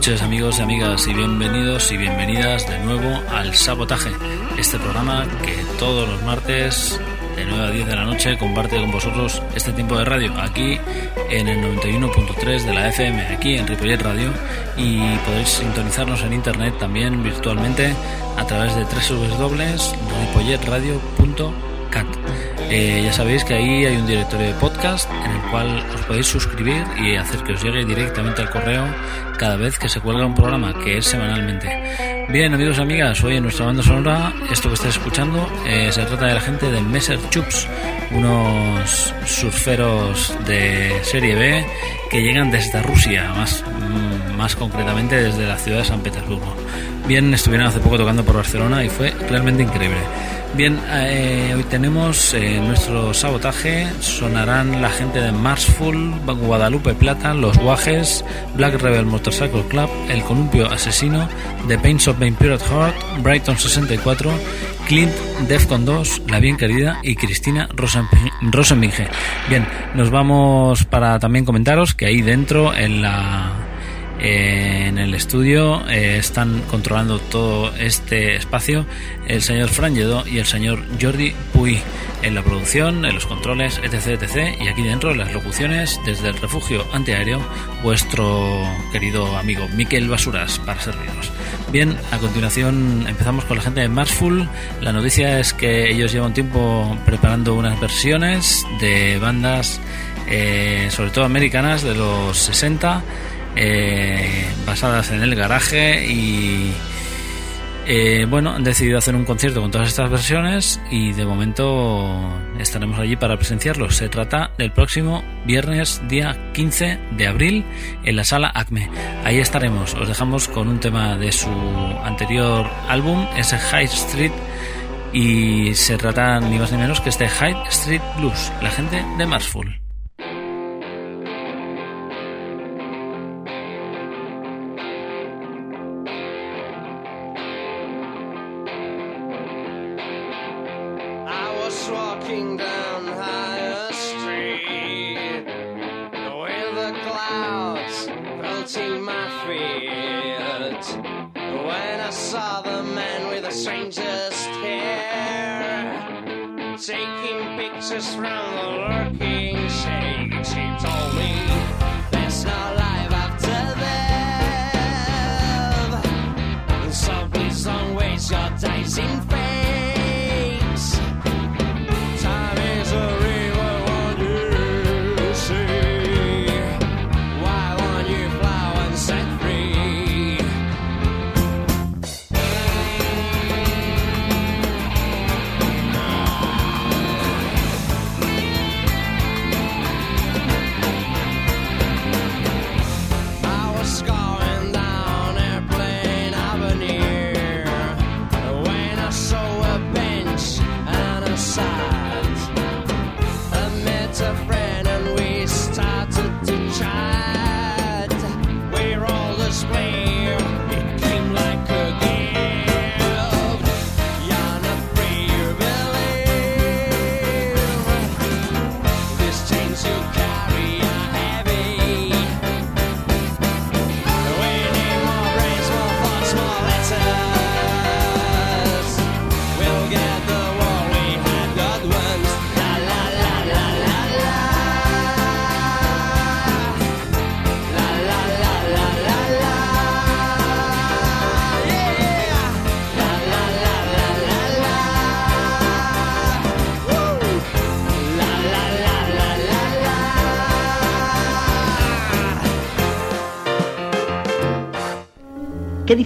Noches amigos y amigas y bienvenidos y bienvenidas de nuevo al Sabotaje, este programa que todos los martes de 9 a 10 de la noche comparte con vosotros este tiempo de radio aquí en el 91.3 de la FM, aquí en Ripollet Radio y podéis sintonizarnos en internet también virtualmente a través de www.ripolletradio.cat. Eh, ya sabéis que ahí hay un directorio de podcast en el cual os podéis suscribir y hacer que os llegue directamente al correo cada vez que se cuelga un programa, que es semanalmente. Bien, amigos y amigas, hoy en nuestra banda sonora, esto que estáis escuchando, eh, se trata de la gente de Messer Chups, unos surferos de serie B que llegan desde Rusia, más, mm, más concretamente desde la ciudad de San Petersburgo. Bien, estuvieron hace poco tocando por Barcelona y fue realmente increíble. Bien, eh, hoy tenemos eh, nuestro sabotaje. Sonarán la gente de Marsful, Guadalupe Plata, Los Guajes, Black Rebel Motorcycle Club, El Columpio Asesino, The Pains of Vampire Heart, Brighton 64, Clint, Defcon 2, La Bien Querida y Cristina Rosenbinge. Bien, nos vamos para también comentaros que ahí dentro en la en el estudio eh, están controlando todo este espacio el señor Fran y el señor Jordi Puy en la producción, en los controles, etc, etc. Y aquí dentro en las locuciones desde el refugio antiaéreo, vuestro querido amigo Miquel Basuras para serviros. Bien, a continuación empezamos con la gente de Marsful. La noticia es que ellos llevan tiempo preparando unas versiones de bandas, eh, sobre todo americanas, de los 60 eh, basadas en el garaje y eh, bueno, han decidido hacer un concierto con todas estas versiones y de momento estaremos allí para presenciarlo. Se trata del próximo viernes día 15 de abril en la sala Acme. Ahí estaremos. Os dejamos con un tema de su anterior álbum, ese High Street y se trata ni más ni menos que este High Street Blues, la gente de Marsful.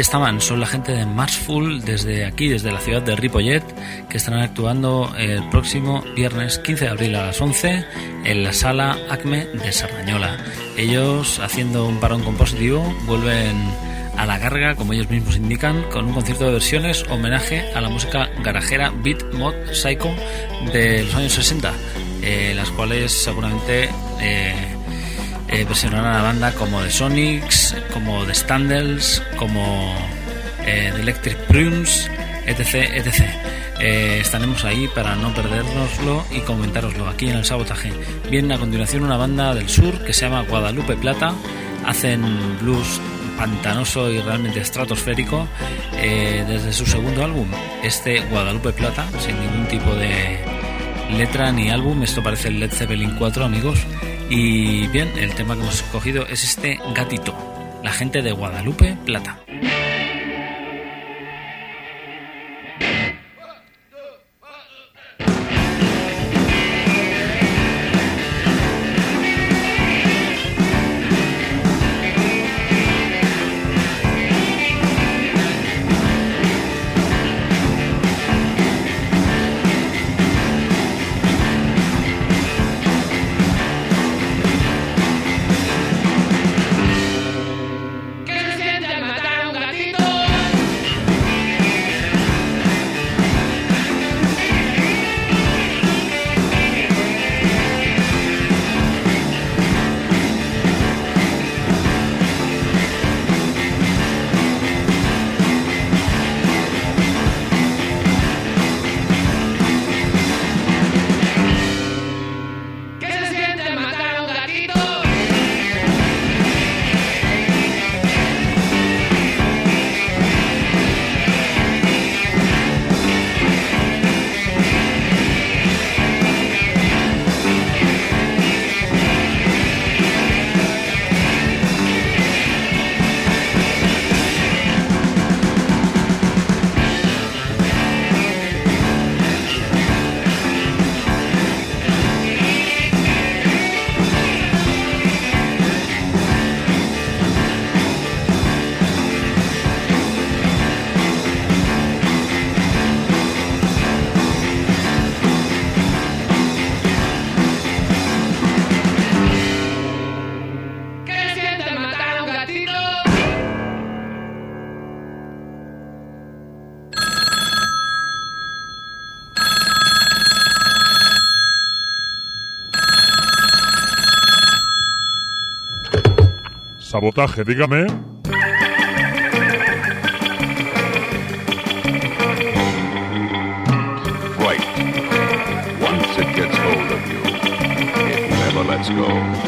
Estaban, son la gente de Marsful desde aquí, desde la ciudad de Ripollet, que estarán actuando el próximo viernes 15 de abril a las 11 en la sala ACME de Sardañola. Ellos, haciendo un parón compositivo, vuelven a la carga, como ellos mismos indican, con un concierto de versiones homenaje a la música garajera Beat Mod Psycho de los años 60, eh, las cuales seguramente eh, eh, a la banda como The Sonics, como The Standells, como eh, The Electric Prunes, etc. etc. Eh, estaremos ahí para no perdérnoslo y comentároslo aquí en el sabotaje. Viene a continuación una banda del sur que se llama Guadalupe Plata. Hacen blues pantanoso y realmente estratosférico eh, desde su segundo álbum, este Guadalupe Plata, sin ningún tipo de letra ni álbum. Esto parece el Led Zeppelin 4, amigos. Y bien, el tema que hemos escogido es este gatito, la gente de Guadalupe Plata. Sabotaje, dígame. Right. Once it gets hold of you, it never lets go.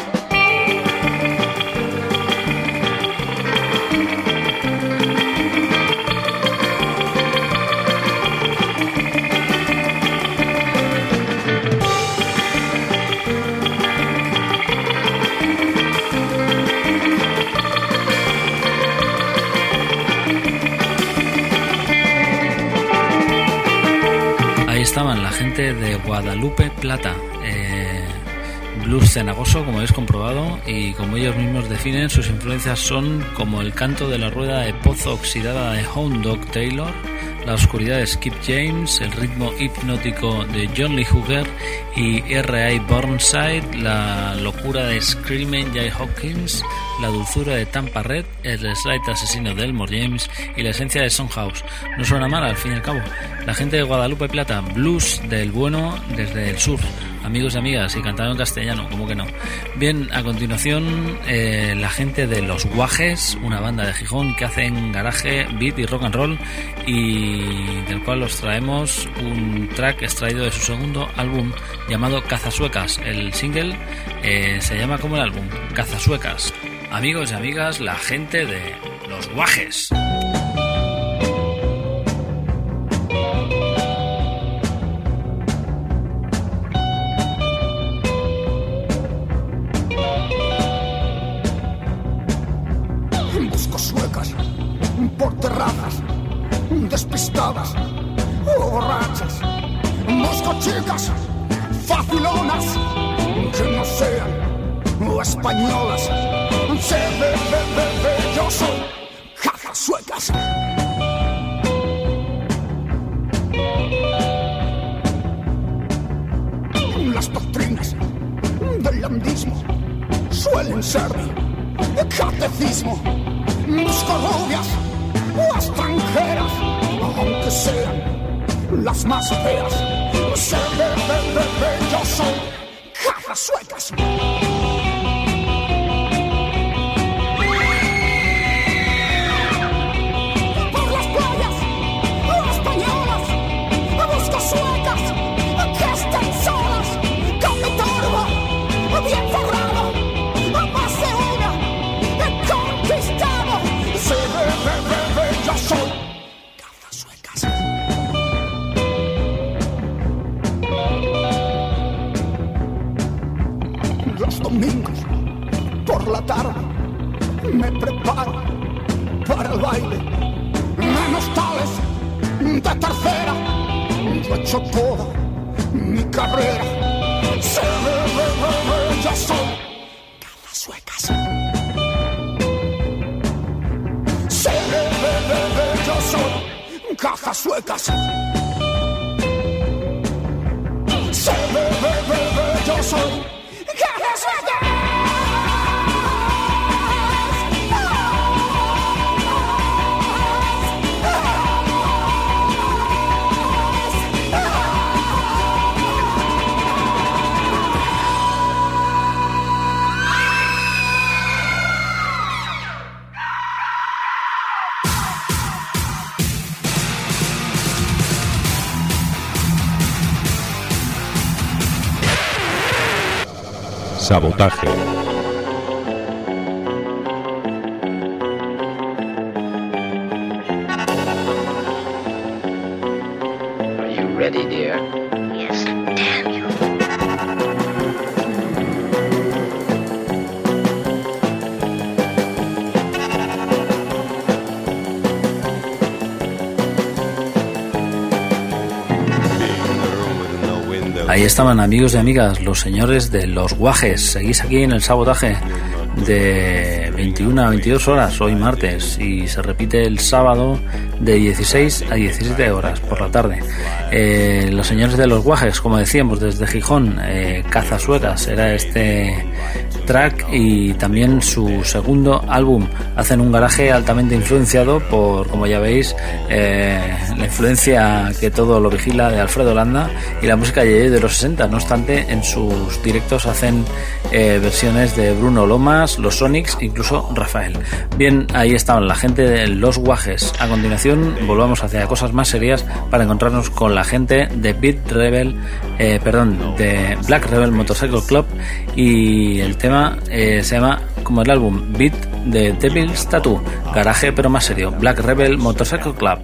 De Guadalupe Plata. eh, blues cenagoso, como habéis comprobado, y como ellos mismos definen, sus influencias son como el canto de la rueda de pozo oxidada de Hound Dog Taylor, la oscuridad de Skip James, el ritmo hipnótico de John Lee Hooker y R.I. Burnside, la locura de Screaming Jay Hawkins, la dulzura de Tampa Red, el slide asesino de Elmore James y la esencia de House. No suena mal al fin y al cabo. La gente de Guadalupe Plata, blues del bueno desde el sur. amigos y amigas, y cantado en castellano, como que no. Bien, a continuación, eh, la gente de Los Guajes, una banda de Gijón que hacen garaje, beat y rock and roll, y del cual os traemos un track extraído de su segundo álbum llamado Cazasuecas. El single eh, se llama como el álbum, Cazasuecas. Amigos y amigas, la gente de Los Guajes. Busco suecas por terrazas, despistadas, borrachas. Busco chicas facilonas que no sean españolas. Se ve, ve, ve, ve, yo soy caza suecas. Las doctrinas del landismo suelen ser de catecismo. Busco rubias o extranjeras, aunque sean las más feas. Se ve, ve, ve, ve, yo soy suecas. La tarde me preparo para el baile. Menos tales de tercera yo he hecho toda mi carrera. Se ve, yo soy caza suecas. Se ve, yo soy caza suecas. Se ve, ve, ve, Sabotaje. Amigos y amigas, los señores de los guajes. Seguís aquí en el sabotaje de 21 a 22 horas, hoy martes, y se repite el sábado de 16 a 17 horas por la tarde. Eh, los señores de los guajes, como decíamos, desde Gijón, eh, Cazasueras era este track y también su segundo álbum. Hacen un garaje altamente influenciado por, como ya veis, eh, la influencia que todo lo vigila de Alfredo Landa y la música de los 60. No obstante, en sus directos hacen eh, versiones de Bruno Lomas, los Sonics, incluso Rafael. Bien, ahí estaban la gente de Los Guajes. A continuación, volvamos hacia cosas más serias para encontrarnos con la gente de Beat Rebel, eh, perdón, de Black Rebel Motorcycle Club y el tema se llama como el álbum Beat de Devil's Tattoo, garaje pero más serio, Black Rebel Motorcycle Club.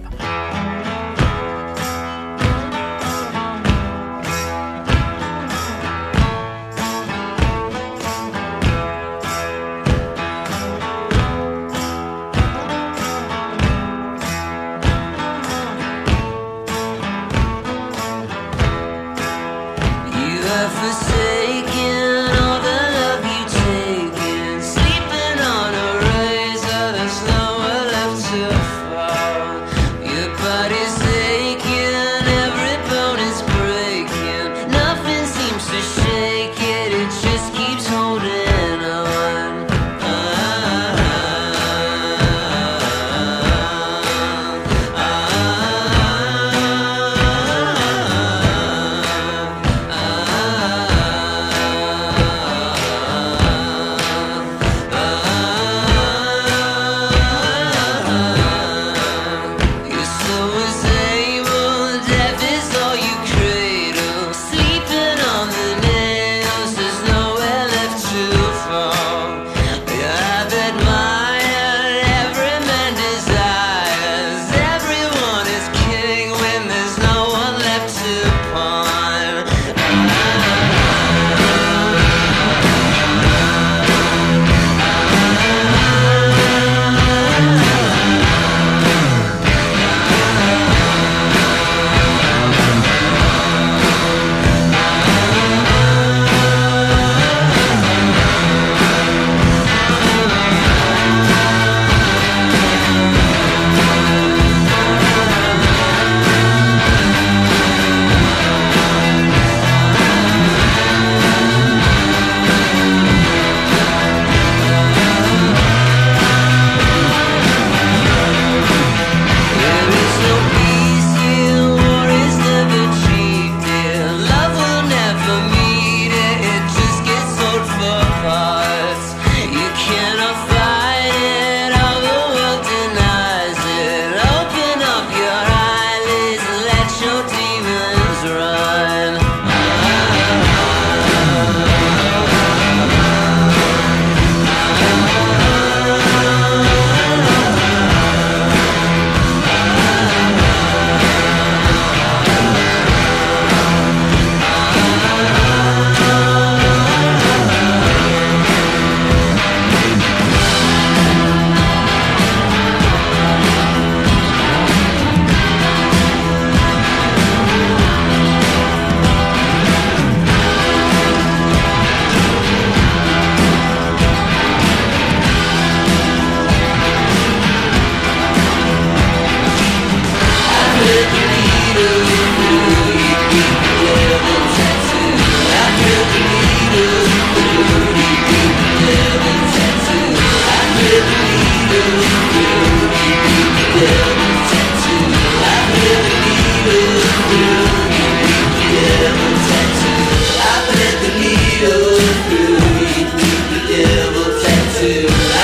to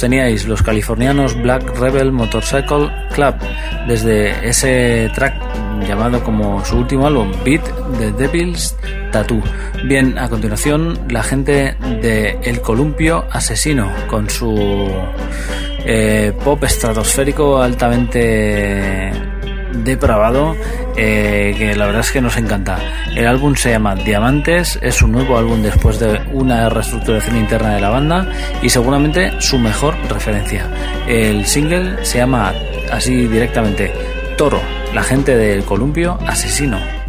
teníais, los californianos Black Rebel Motorcycle Club, desde ese track llamado como su último álbum, Beat the Devil's Tattoo. Bien, a continuación, la gente de El Columpio Asesino, con su eh, pop estratosférico altamente depravado eh, que la verdad es que nos encanta. El álbum se llama Diamantes, es un nuevo álbum después de una reestructuración interna de la banda y seguramente su mejor referencia. El single se llama así directamente Toro, la gente del columpio asesino.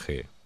Sabotaje.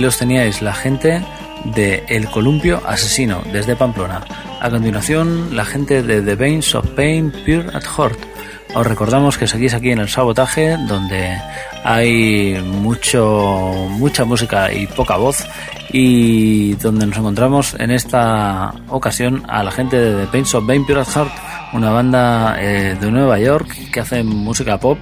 Los teníais, la gente de El Columpio Asesino, desde Pamplona. A continuación, la gente de The Veins of Pain Pure at Heart. Os recordamos que seguís aquí en el sabotaje, donde hay mucho, mucha música y poca voz, y donde nos encontramos en esta ocasión a la gente de The Pains of Pain Pure at Heart, una banda eh, de Nueva York que hace música pop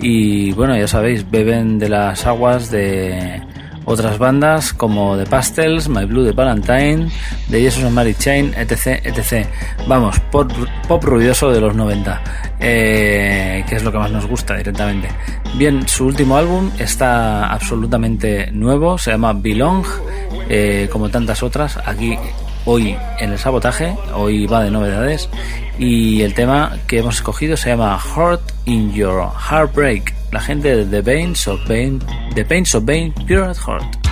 y bueno, ya sabéis, beben de las aguas de otras bandas como The Pastels, My Blue de Valentine, The Jesus and Mary Chain, etc, etc. Vamos, pop, pop ruidoso de los 90, eh, que es lo que más nos gusta directamente. Bien, su último álbum está absolutamente nuevo, se llama Belong, eh, como tantas otras, aquí hoy en el sabotaje, hoy va de novedades, y el tema que hemos escogido se llama Heart in Your Heartbreak, la gente de The Pains of Pain, The Pains of Pain, Pure at Heart.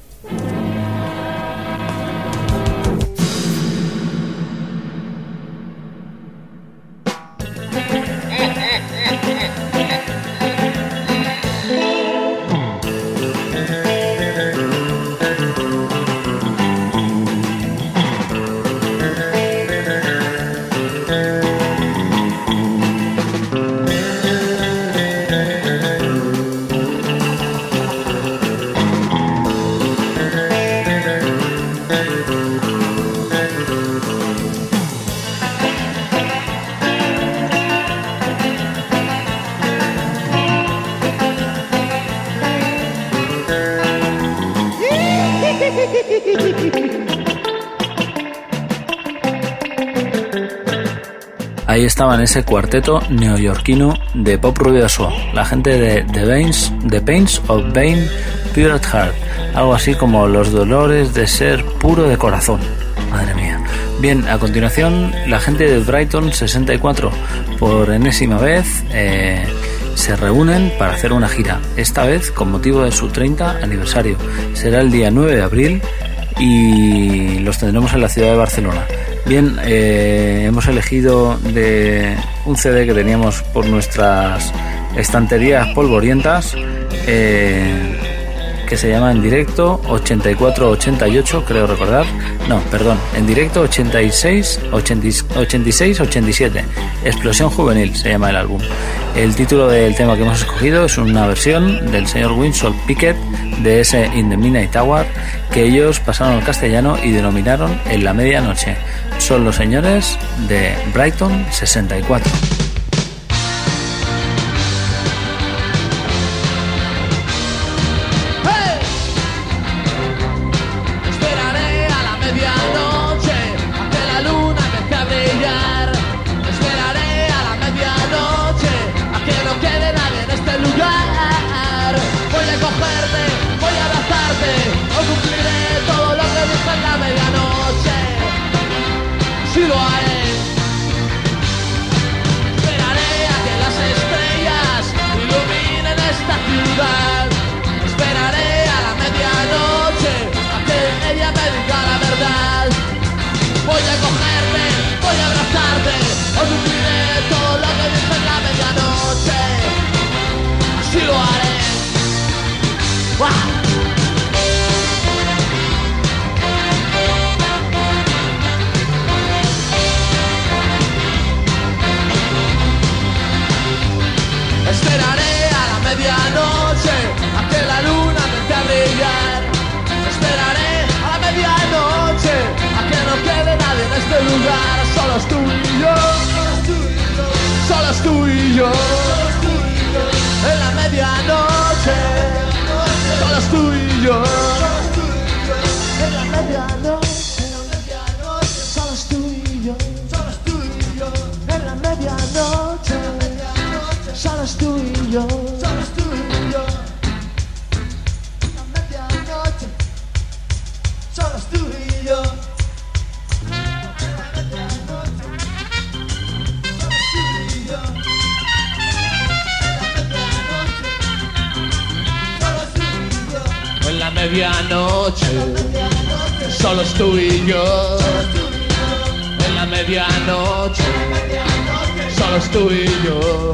Estaban ese cuarteto neoyorquino de pop ruidoso, la gente de The Pains, The Pains of Vain Pure at Heart, algo así como los dolores de ser puro de corazón. Madre mía. Bien, a continuación, la gente de Brighton 64, por enésima vez, eh, se reúnen para hacer una gira, esta vez con motivo de su 30 aniversario. Será el día 9 de abril y los tendremos en la ciudad de Barcelona. Bien, eh, hemos elegido de un CD que teníamos por nuestras estanterías polvorientas, eh, que se llama en directo 84-88, creo recordar. No, perdón, en directo 86-87. Explosión Juvenil se llama el álbum. El título del tema que hemos escogido es una versión del señor Winsor Pickett de ese In the Midnight Tower que ellos pasaron al castellano y denominaron En la Medianoche. Son los señores de Brighton 64. Así lo haré. Esperaré a la medianoche a que la luna empiece a brillar. Esperaré a la medianoche a que no quede nadie en este lugar. Solo es tú y yo. Solo es tú y yo. En medianoche. Solo es tú y yo. En la medianoche. Solo es tú y yo. En la medianoche. Solo es tú y yo. En la medianoche, solo tú y yo. En la medianoche, solo tú y yo.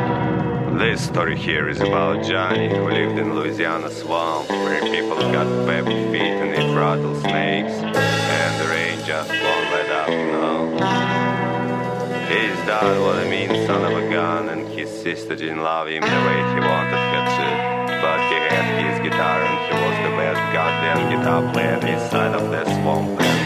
This story here is about Johnny, who lived in Louisiana swamp, where people got webbed feet and they eat rattlesnakes, and the rain just won't let up, you know. dad was a mean son of a gun, and his sister didn't love him the way he wanted her to. But he had his guitar, and he was the best goddamn guitar player this side of the swamp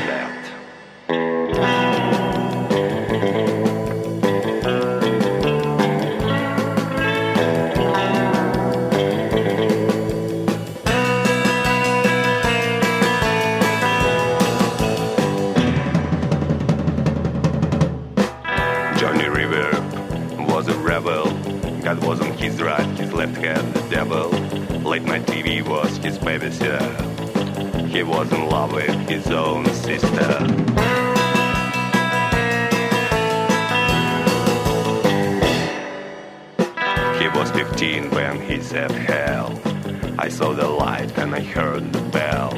his left hand the devil. Late night TV was his babysitter. He was in love with his own sister. He was 15 when he said hell. I saw the light and I heard the bell.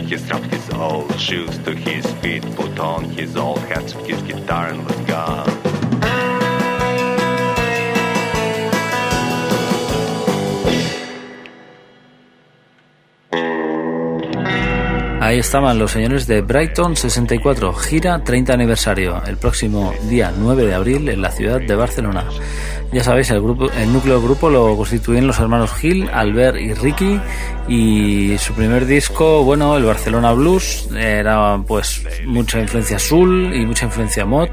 He strapped his old shoes to his feet, put on his old hat, his guitar, and was gone. Ahí estaban los señores de Brighton 64, gira 30 aniversario, el próximo día 9 de abril en la ciudad de Barcelona. Ya sabéis, el, grupo, el núcleo del grupo lo constituyen los hermanos Gil, Albert y Ricky y su primer disco, bueno, el Barcelona Blues, era pues mucha influencia soul y mucha influencia mod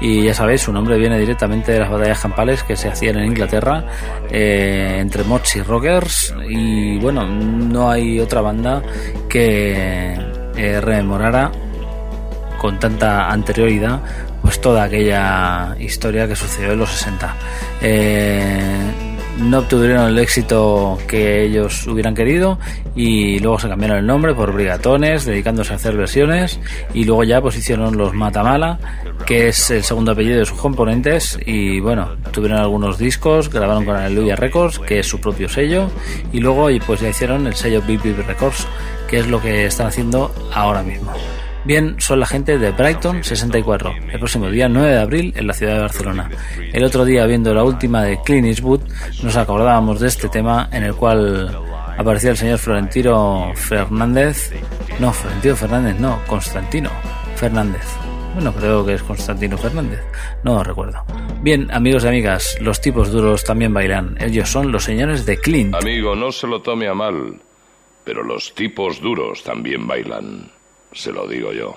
y ya sabéis, su nombre viene directamente de las batallas campales que se hacían en Inglaterra eh, entre mods y rockers y bueno, no hay otra banda que eh, rememorara con tanta anterioridad pues toda aquella historia que sucedió en los 60. Eh, no obtuvieron el éxito que ellos hubieran querido y luego se cambiaron el nombre por Brigatones, dedicándose a hacer versiones y luego ya pues hicieron los Matamala, que es el segundo apellido de sus componentes y bueno, tuvieron algunos discos, grabaron con Aleluya Records, que es su propio sello y luego pues ya hicieron el sello Big Records, que es lo que están haciendo ahora mismo. Bien, son la gente de Brighton 64, el próximo día 9 de abril en la ciudad de Barcelona. El otro día, viendo la última de Clint Eastwood, nos acordábamos de este tema en el cual aparecía el señor Florentino Fernández. No, Florentino Fernández, no, Constantino Fernández. Bueno, creo que es Constantino Fernández. No recuerdo. Bien, amigos y amigas, los tipos duros también bailan. Ellos son los señores de Clint. Amigo, no se lo tome a mal, pero los tipos duros también bailan. Se lo digo yo.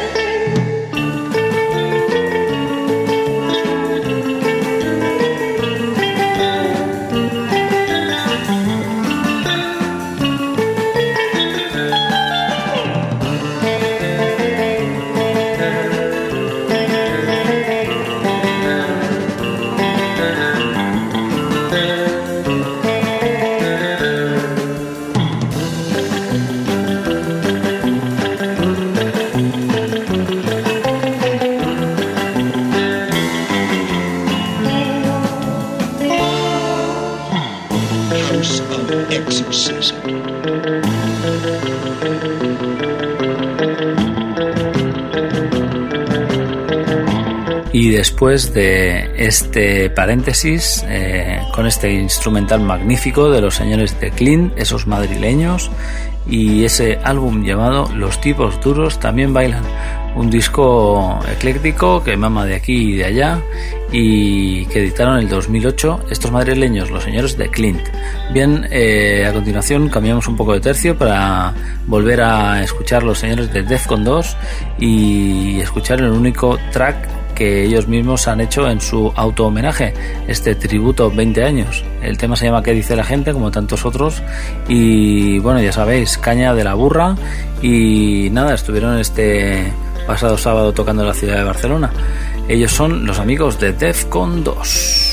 Después de este paréntesis, eh, con este instrumental magnífico de los señores de Clint, esos madrileños, y ese álbum llamado Los tipos duros también bailan. Un disco ecléctico que mama de aquí y de allá y que editaron en el 2008 estos madrileños, los señores de Clint. Bien, eh, a continuación cambiamos un poco de tercio para volver a escuchar los señores de Defcon 2 y escuchar el único track que ellos mismos han hecho en su auto homenaje, este tributo 20 años. El tema se llama ¿Qué dice la gente? como tantos otros. Y bueno, ya sabéis, caña de la burra. Y nada, estuvieron este pasado sábado tocando en la ciudad de Barcelona. Ellos son los amigos de Defcon 2.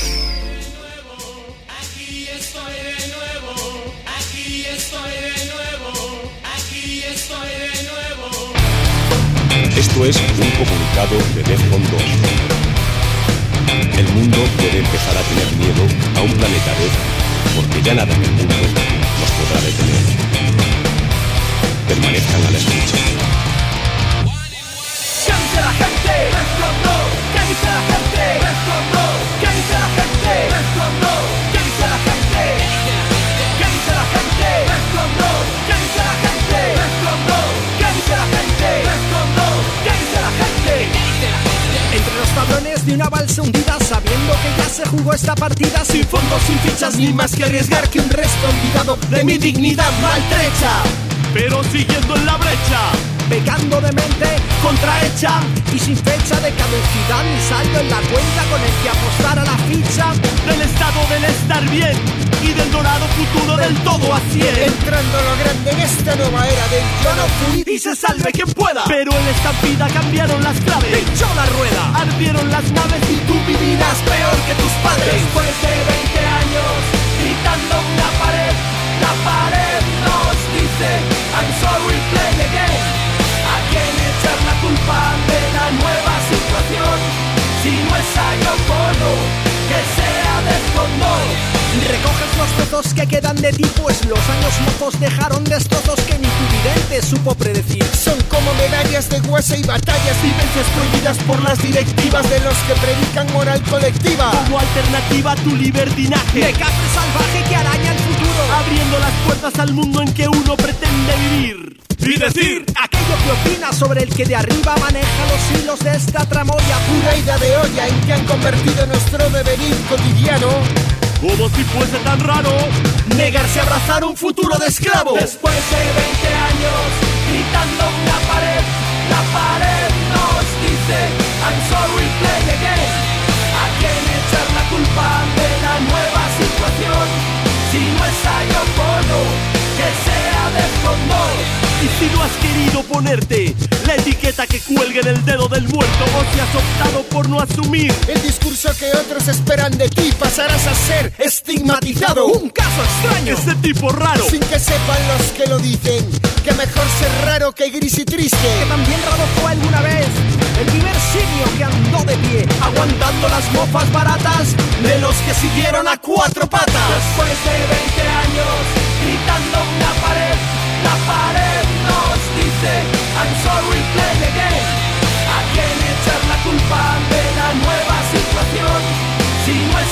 Esto es un comunicado de Defcon 2. El mundo puede empezar a tener miedo a un planeta Death porque ya nada en el mundo nos podrá detener. Permanezcan a la escucha. De una balsa hundida Sabiendo que ya se jugó esta partida Sin fondos, sin fichas, ni más que arriesgar Que un resto olvidado de mi dignidad maltrecha. Pero siguiendo en la brecha Pecando de mente contrahecha Y sin fecha de caducidad. Ni saldo en la cuenta con el que apostar a la ficha. Del estado del estar bien Y del dorado futuro del todo a cien Entrando a lo grande en esta nueva era del yo no Y se salve quien pueda. Pero en esta vida cambiaron las claves. Pinchó la rueda. Ardieron las naves Y tú vivirás peor que tus padres. Después de 20 años gritando en la pared, la pared los que quedan de ti Pues los años mozos dejaron destrozos que ni tu vidente supo predecir. Son como medallas de hueso y batallas Vivencias prohibidas por las directivas De los que predican moral colectiva. Como alternativa a tu libertinaje. De cafre salvaje que araña el futuro. Abriendo las puertas al mundo en que uno pretende vivir. Y decir aquello que opina sobre el que de arriba maneja los hilos de esta tramoya pura ida de olla en que han convertido nuestro devenir cotidiano como si fuese tan raro negarse a abrazar un futuro de esclavo. Después de 20 años gritando en la pared, la pared nos dice I'm sorry, play again. ¿A quién echar la culpa de la nueva situación? Si no es a Yoko Ono, Y si no has querido ponerte la etiqueta que cuelga en el dedo del muerto o si has optado por no asumir el discurso que otros esperan de ti, pasarás a ser estigmatizado. Un caso extraño. Ese tipo raro. Sin que sepan los que lo dicen, que mejor ser raro que gris y triste. Que también raro fue alguna vez el primer simio que andó de pie, aguantando las mofas baratas de los que siguieron a cuatro patas. Después de 20 años gritando en la pared, nos dice I'm sorry, play again. ¿A quién echar la culpa de la nueva situación? Si no es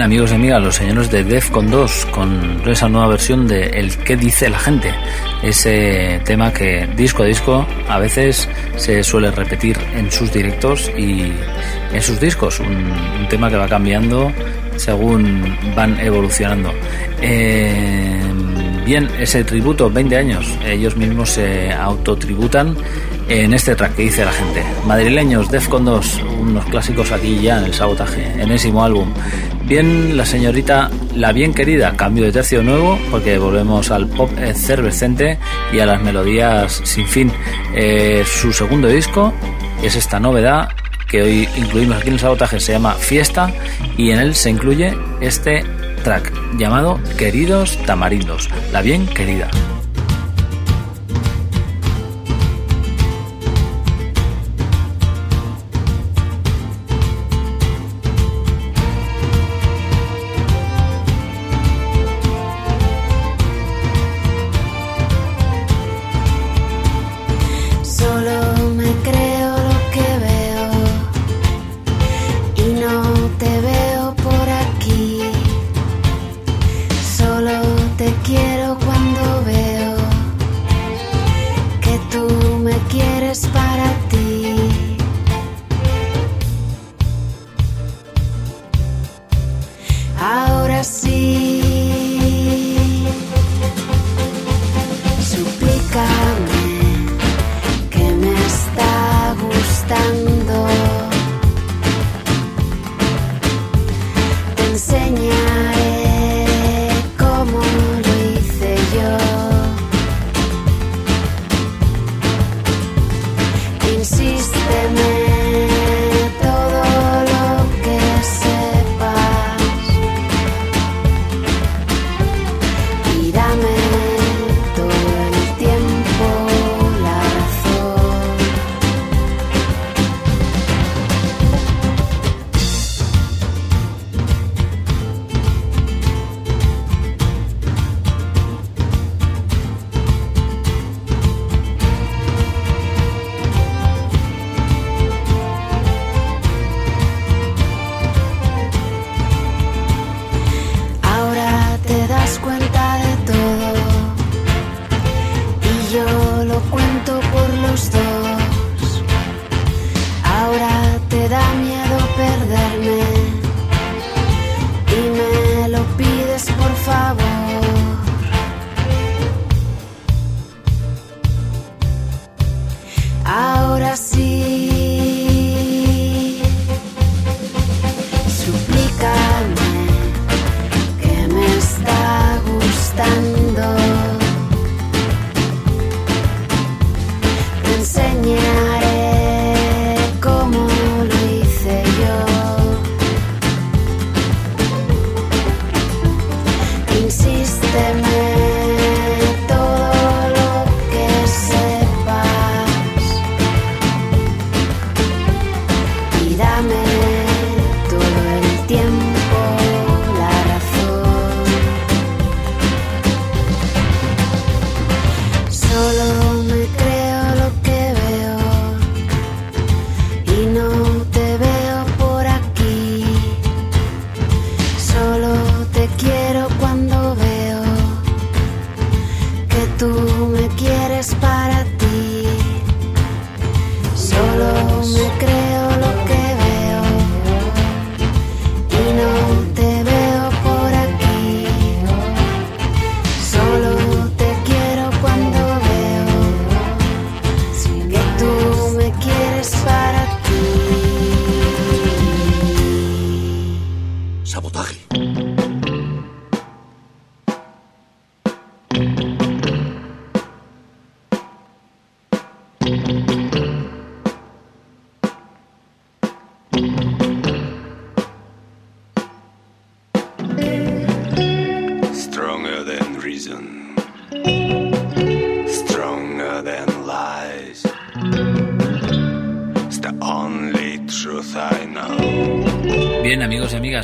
Bien, amigos y amigas, los señores de Defcon 2 con esa nueva versión de El que dice la gente. Ese tema que disco a disco a veces se suele repetir en sus directos y en sus discos. Un, un tema que va cambiando según van evolucionando. Eh, bien, ese tributo, 20 años, ellos mismos se autotributan en este track que dice la gente. Madrileños, Defcon 2, unos clásicos aquí ya en el sabotaje, enésimo álbum. Bien, la señorita La Bien Querida, cambio de tercio nuevo, porque volvemos al pop efervescente y a las melodías sin fin. Eh, su segundo disco es esta novedad que hoy incluimos aquí en el sabotaje, se llama Fiesta y en él se incluye este track llamado Queridos Tamarindos, La Bien Querida.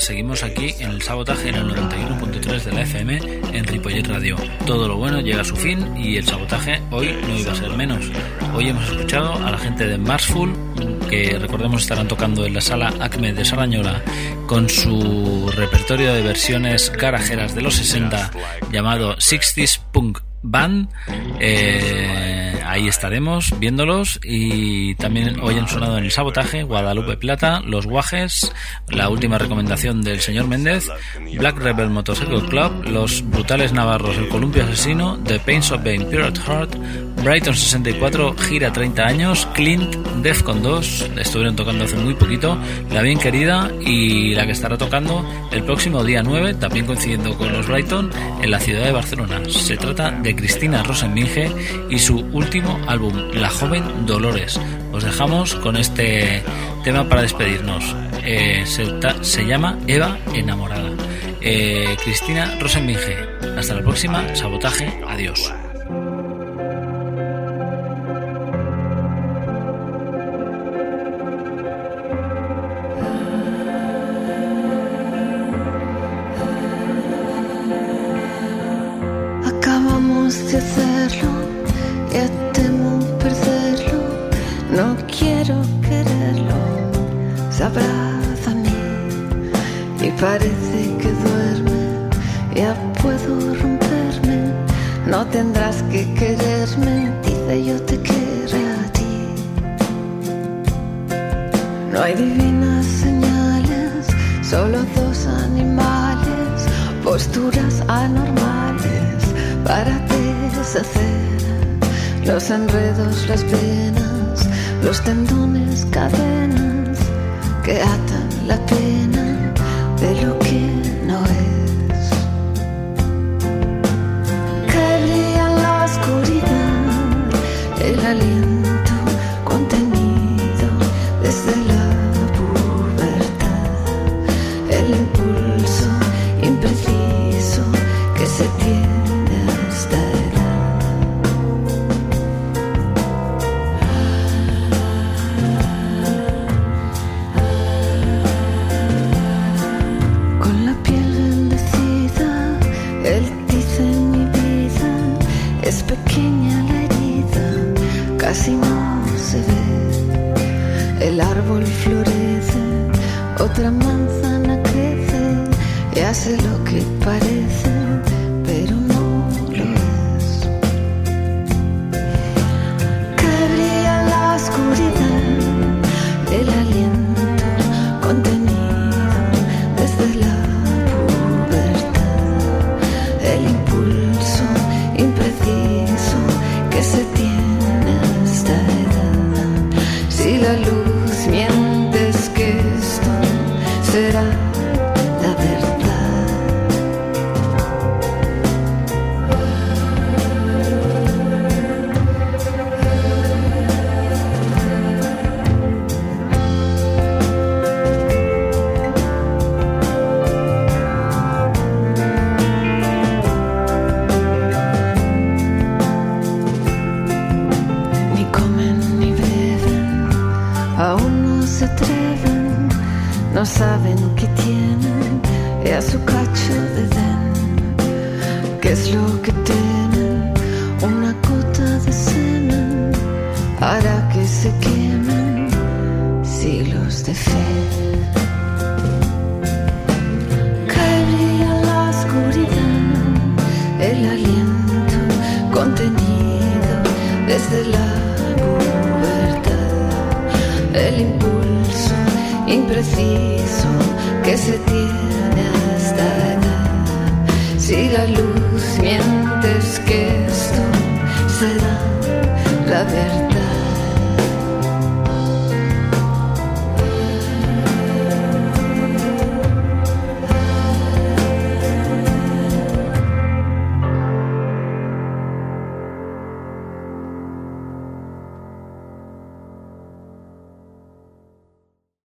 Seguimos aquí en el sabotaje en el 91.3 de la FM en Ripollet Radio. Todo lo bueno llega a su fin y el sabotaje hoy no iba a ser menos. Hoy hemos escuchado a la gente de Marsful, que recordemos estarán tocando en la sala Acme de Sarañola con su repertorio de versiones garajeras de los 60 llamado 60s Punk Band. Eh, ahí estaremos viéndolos y también hoy han sonado en el sabotaje Guadalupe Plata, Los Guajes, la última recomendación del señor Méndez, Black Rebel Motorcycle Club, Los Brutales Navarros, El Columpio Asesino, The Pains of Bane, Pirate Heart, Brighton 64, Gira 30 años, Clint, Defcon 2, estuvieron tocando hace muy poquito, La Bien Querida y la que estará tocando el próximo día 9, también coincidiendo con los Brighton, en la ciudad de Barcelona. Se trata de Cristina Rosenminge y su último álbum, La Joven Dolores. Os dejamos con este tema para despedirnos. Eh, se, llama Eva Enamorada. Eh, Cristina Rosenminge. Hasta la próxima. Sabotaje. Adiós. Parece que duerme, ya puedo romperme, no tendrás que quererme, dice yo te quiero a ti. No hay divinas señales, solo dos animales, posturas anormales para deshacer los enredos, las venas, los tendones, cadenas que atan la pena